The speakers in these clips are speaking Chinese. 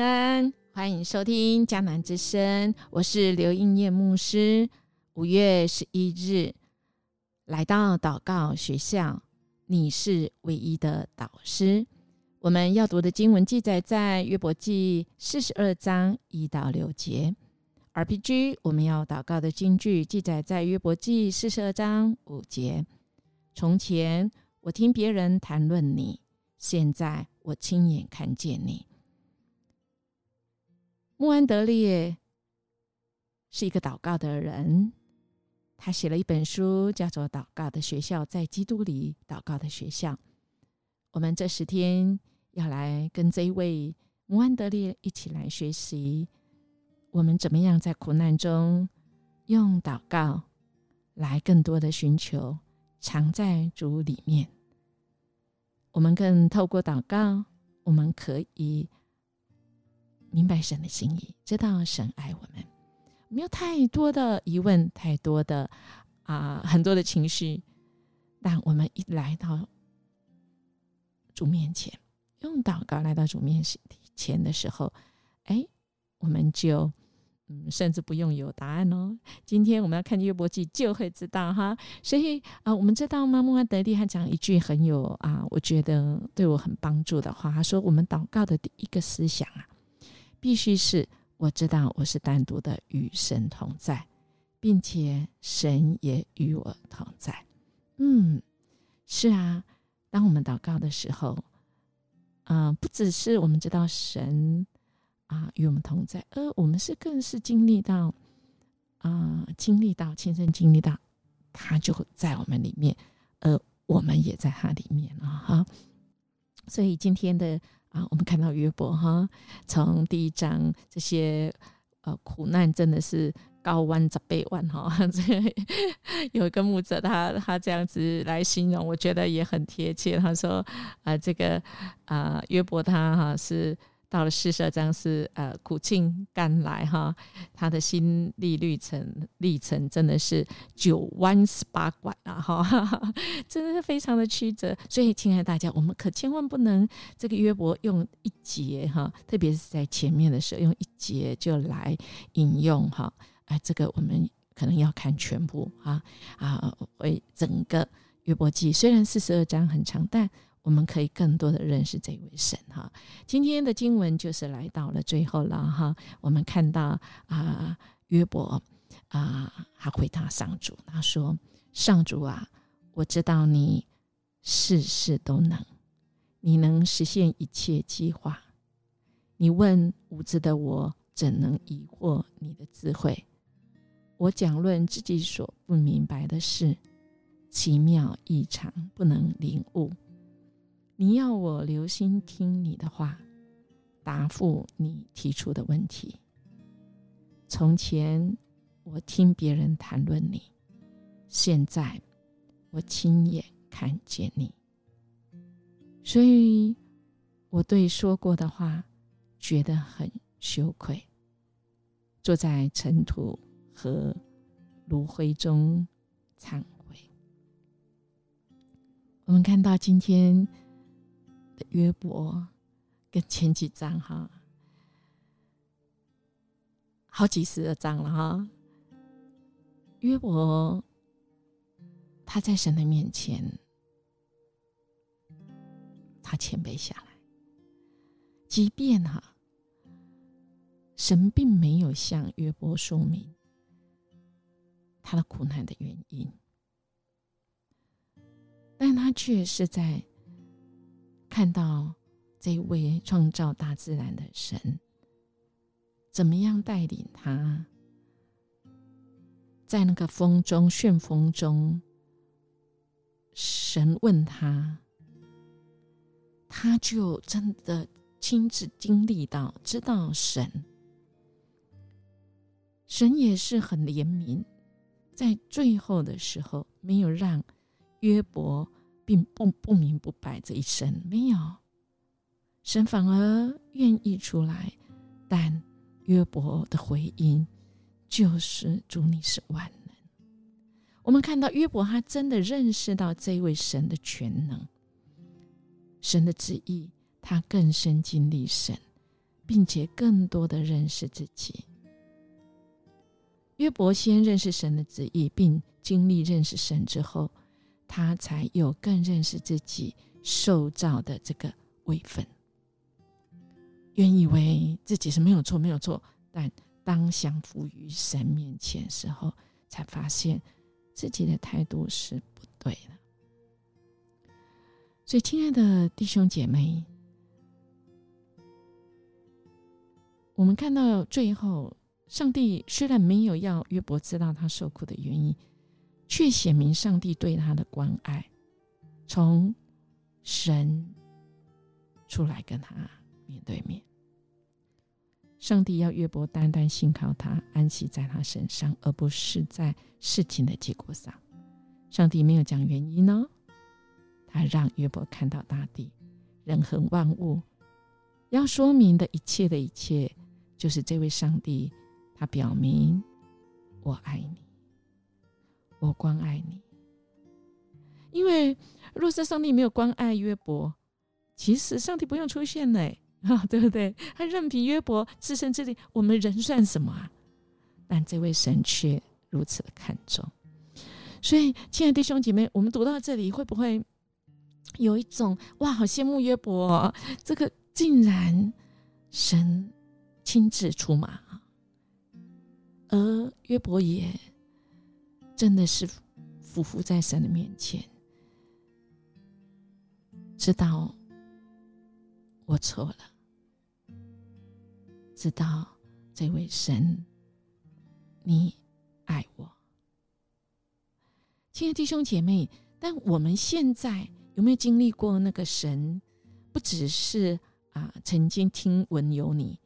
安，欢迎收听江南之声，我是刘应叶牧师。五月十一日来到祷告学校，你是唯一的导师。我们要读的经文记载在约伯记四十二章一到六节。RPG 我们要祷告的经句记载在约伯记四十二章五节。从前我听别人谈论你，现在我亲眼看见你。穆安德烈是一个祷告的人，他写了一本书，叫做《祷告的学校》，在基督里祷告的学校。我们这十天要来跟这一位穆安德烈一起来学习，我们怎么样在苦难中用祷告来更多的寻求藏在主里面。我们更透过祷告，我们可以。明白神的心意，知道神爱我们，没有太多的疑问，太多的啊，很多的情绪。但我们一来到主面前，用祷告来到主面前的时候，哎，我们就嗯，甚至不用有答案哦。今天我们要看约伯记，就会知道哈。所以啊，我们知道吗？穆安德利他讲一句很有啊，我觉得对我很帮助的话，他说：“我们祷告的第一个思想啊。”必须是我知道我是单独的与神同在，并且神也与我同在。嗯，是啊。当我们祷告的时候，嗯，不只是我们知道神啊与我们同在，而我们是更是经历到啊，经历到亲身经历到，他就在我们里面，而我们也在他里面了哈。所以今天的。啊，我们看到约伯哈，从第一章这些呃苦难真的是高弯着背弯哈。这有一个牧者，他他这样子来形容，我觉得也很贴切。他说啊，这个啊约伯他哈是。到了四十二章是呃苦尽甘来哈，他的心历历程历程真的是九弯十八拐啊哈，真的是非常的曲折。所以，亲爱的大家，我们可千万不能这个约伯用一节哈，特别是在前面的时候用一节就来引用哈，哎，这个我们可能要看全部哈啊，为整个约伯记虽然四十二章很长，但我们可以更多的认识这位神哈。今天的经文就是来到了最后了哈。我们看到啊，约伯啊，他回答上主，他说：“上主啊，我知道你事事都能，你能实现一切计划。你问无知的我，怎能疑惑你的智慧？我讲论自己所不明白的事，奇妙异常，不能领悟。”你要我留心听你的话，答复你提出的问题。从前我听别人谈论你，现在我亲眼看见你，所以我对说过的话觉得很羞愧，坐在尘土和炉灰中忏悔。我们看到今天。约伯跟前几章哈，好几十的章了哈。约伯他在神的面前，他谦卑下来，即便哈，神并没有向约伯说明他的苦难的原因，但他却是在。看到这位创造大自然的神，怎么样带领他，在那个风中旋风中，神问他，他就真的亲自经历到，知道神，神也是很怜悯，在最后的时候，没有让约伯。并不不明不白这一生没有神反而愿意出来，但约伯的回应就是主你是万能。我们看到约伯他真的认识到这位神的全能，神的旨意，他更深经历神，并且更多的认识自己。约伯先认识神的旨意，并经历认识神之后，他才有更认识自己受造的这个位分。原以为自己是没有错，没有错，但当降服于神面前时候，才发现自己的态度是不对的。所以，亲爱的弟兄姐妹，我们看到最后。上帝虽然没有要约伯知道他受苦的原因，却显明上帝对他的关爱，从神出来跟他面对面。上帝要约伯单单信靠他，安息在他身上，而不是在事情的结果上。上帝没有讲原因哦，他让约伯看到大地、人和万物，要说明的一切的一切，就是这位上帝。他表明：“我爱你，我关爱你。”因为若是上帝没有关爱约伯，其实上帝不用出现嘞，啊，对不对？他任凭约伯自生自灭，我们人算什么啊？但这位神却如此的看重。所以，亲爱的弟兄姐妹，我们读到这里，会不会有一种哇，好羡慕约伯？这个竟然神亲自出马。而约伯也真的是匍匐在神的面前，知道我错了，知道这位神你爱我，亲爱的弟兄姐妹。但我们现在有没有经历过那个神？不只是啊，曾经听闻有你，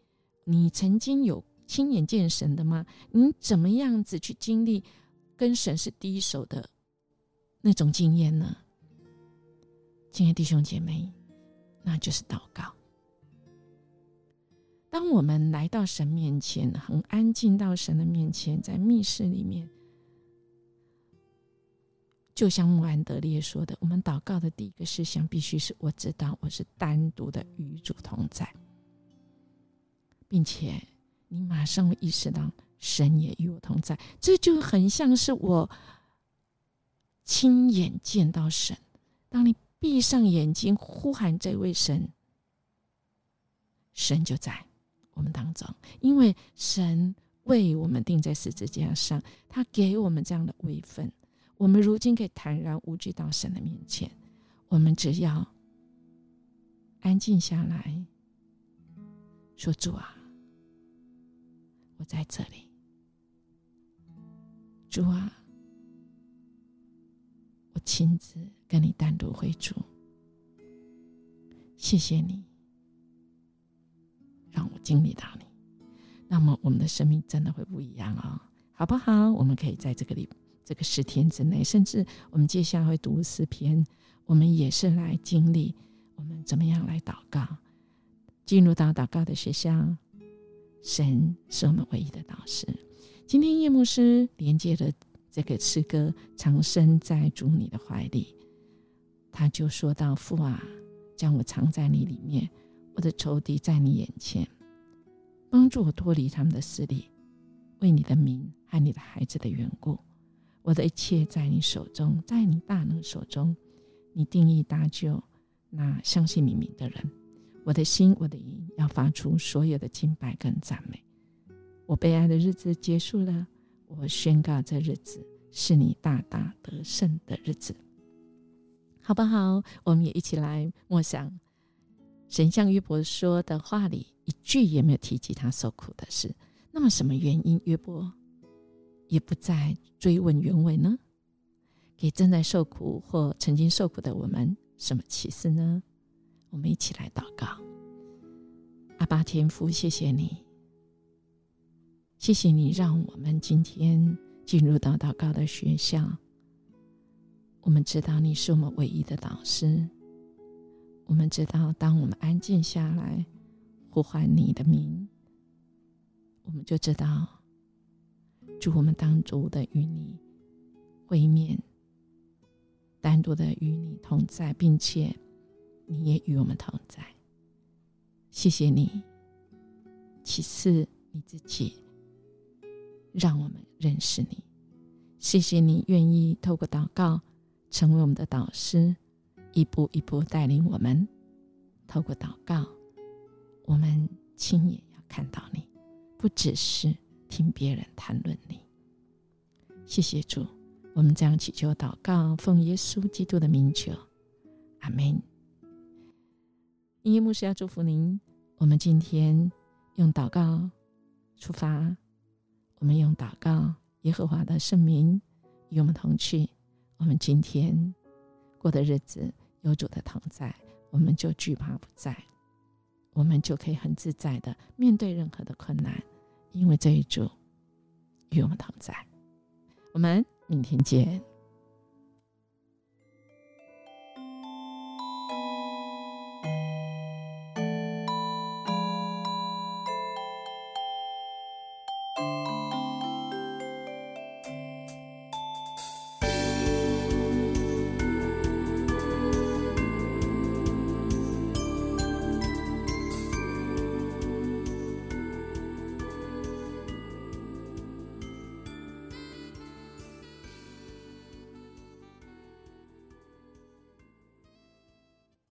你曾经有。亲眼见神的吗？你怎么样子去经历跟神是第一手的那种经验呢？亲爱弟兄姐妹，那就是祷告。当我们来到神面前，很安静到神的面前，在密室里面，就像穆安德烈说的，我们祷告的第一个事项必须是我知道我是单独的与主同在，并且。你马上会意识到，神也与我同在，这就很像是我亲眼见到神。当你闭上眼睛呼喊这位神，神就在我们当中，因为神为我们钉在十字架上，他给我们这样的位分，我们如今可以坦然无惧到神的面前。我们只要安静下来，说：“主啊。”在这里，主啊，我亲自跟你单独会主，谢谢你让我经历到你，那么我们的生命真的会不一样哦，好不好？我们可以在这个里这个十天之内，甚至我们接下来会读十篇，我们也是来经历我们怎么样来祷告，进入到祷告的学校。神是我们唯一的导师。今天叶牧师连接了这个诗歌《长生在主你的怀里》，他就说到：“父啊，将我藏在你里面，我的仇敌在你眼前，帮助我脱离他们的势力，为你的名和你的孩子的缘故，我的一切在你手中，在你大能手中，你定义搭救那相信你名的人。”我的心，我的音，要发出所有的敬拜跟赞美。我悲哀的日子结束了，我宣告这日子是你大大得胜的日子，好不好？我们也一起来默想神像约伯说的话里一句也没有提及他受苦的事。那么，什么原因约伯也不再追问原委呢？给正在受苦或曾经受苦的我们什么启示呢？我们一起来祷告，阿巴天父，谢谢你，谢谢你让我们今天进入到祷告的学校。我们知道你是我们唯一的导师。我们知道，当我们安静下来呼唤你的名，我们就知道，主我们当主的与你会面，单独的与你同在，并且。你也与我们同在，谢谢你其次你自己，让我们认识你。谢谢你愿意透过祷告成为我们的导师，一步一步带领我们。透过祷告，我们亲眼要看到你，不只是听别人谈论你。谢谢主，我们这样祈求祷告，奉耶稣基督的名求，阿门。音乐牧师要祝福您。我们今天用祷告出发，我们用祷告耶和华的圣名与我们同去。我们今天过的日子有主的同在，我们就惧怕不在，我们就可以很自在的面对任何的困难，因为这一主与我们同在。我们明天见。